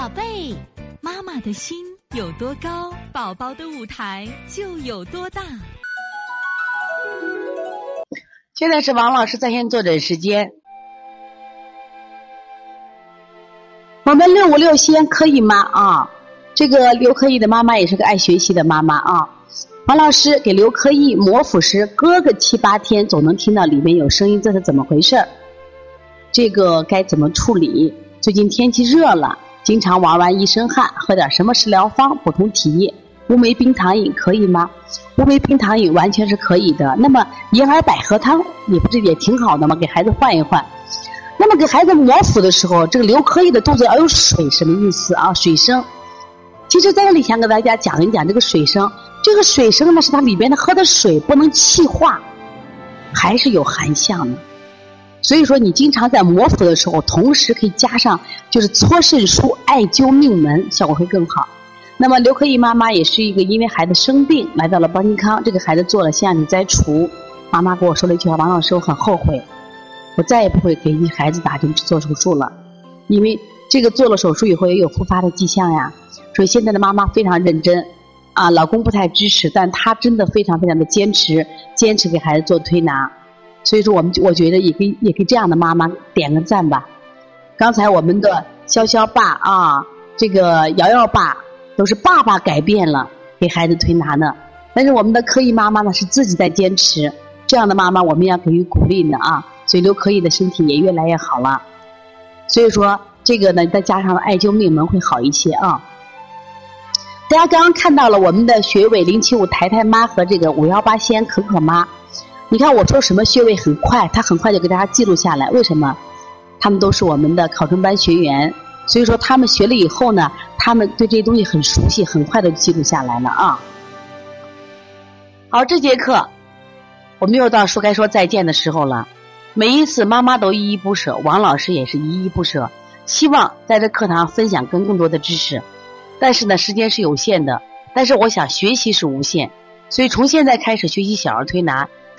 宝贝，妈妈的心有多高，宝宝的舞台就有多大。现在是王老师在线坐诊时间。我们六五六先可以吗？啊，这个刘可以的妈妈也是个爱学习的妈妈啊。王老师给刘可以摩腹时，隔个七八天总能听到里面有声音，这是怎么回事？这个该怎么处理？最近天气热了，经常玩完一身汗，喝点什么食疗方补充体液？乌梅冰糖饮可以吗？乌梅冰糖饮完全是可以的。那么银耳百合汤，你不是也挺好的吗？给孩子换一换。那么给孩子磨腹的时候，这个刘可以的肚子要有水，什么意思啊？水生。其实在这里想给大家讲一讲这个水生。这个水生呢，是它里边的喝的水不能气化，还是有含象的。所以说，你经常在摩腹的时候，同时可以加上就是搓肾腧、艾灸命门，效果会更好。那么刘可怡妈妈也是一个因为孩子生病来到了邦尼康，这个孩子做了腺样体摘除，妈妈跟我说了一句话：“王老师，我很后悔，我再也不会给你孩子打针做手术了，因为这个做了手术以后也有复发的迹象呀。”所以现在的妈妈非常认真。啊，老公不太支持，但他真的非常非常的坚持，坚持给孩子做推拿。所以说，我们我觉得也给也给这样的妈妈点个赞吧。刚才我们的潇潇爸啊，这个瑶瑶爸都是爸爸改变了给孩子推拿呢。但是我们的可以妈妈呢是自己在坚持，这样的妈妈我们要给予鼓励呢啊。所以刘可以的身体也越来越好了。所以说这个呢，再加上艾灸命门会好一些啊。大家刚刚看到了我们的穴位零七五台台妈和这个五幺八仙可可妈，你看我说什么穴位很快，他很快就给大家记录下来。为什么？他们都是我们的考生班学员，所以说他们学了以后呢，他们对这些东西很熟悉，很快的记录下来了啊。好，这节课我们又到说该说再见的时候了。每一次妈妈都依依不舍，王老师也是依依不舍，希望在这课堂分享更更多的知识。但是呢，时间是有限的。但是我想学习是无限，所以从现在开始学习小儿推拿，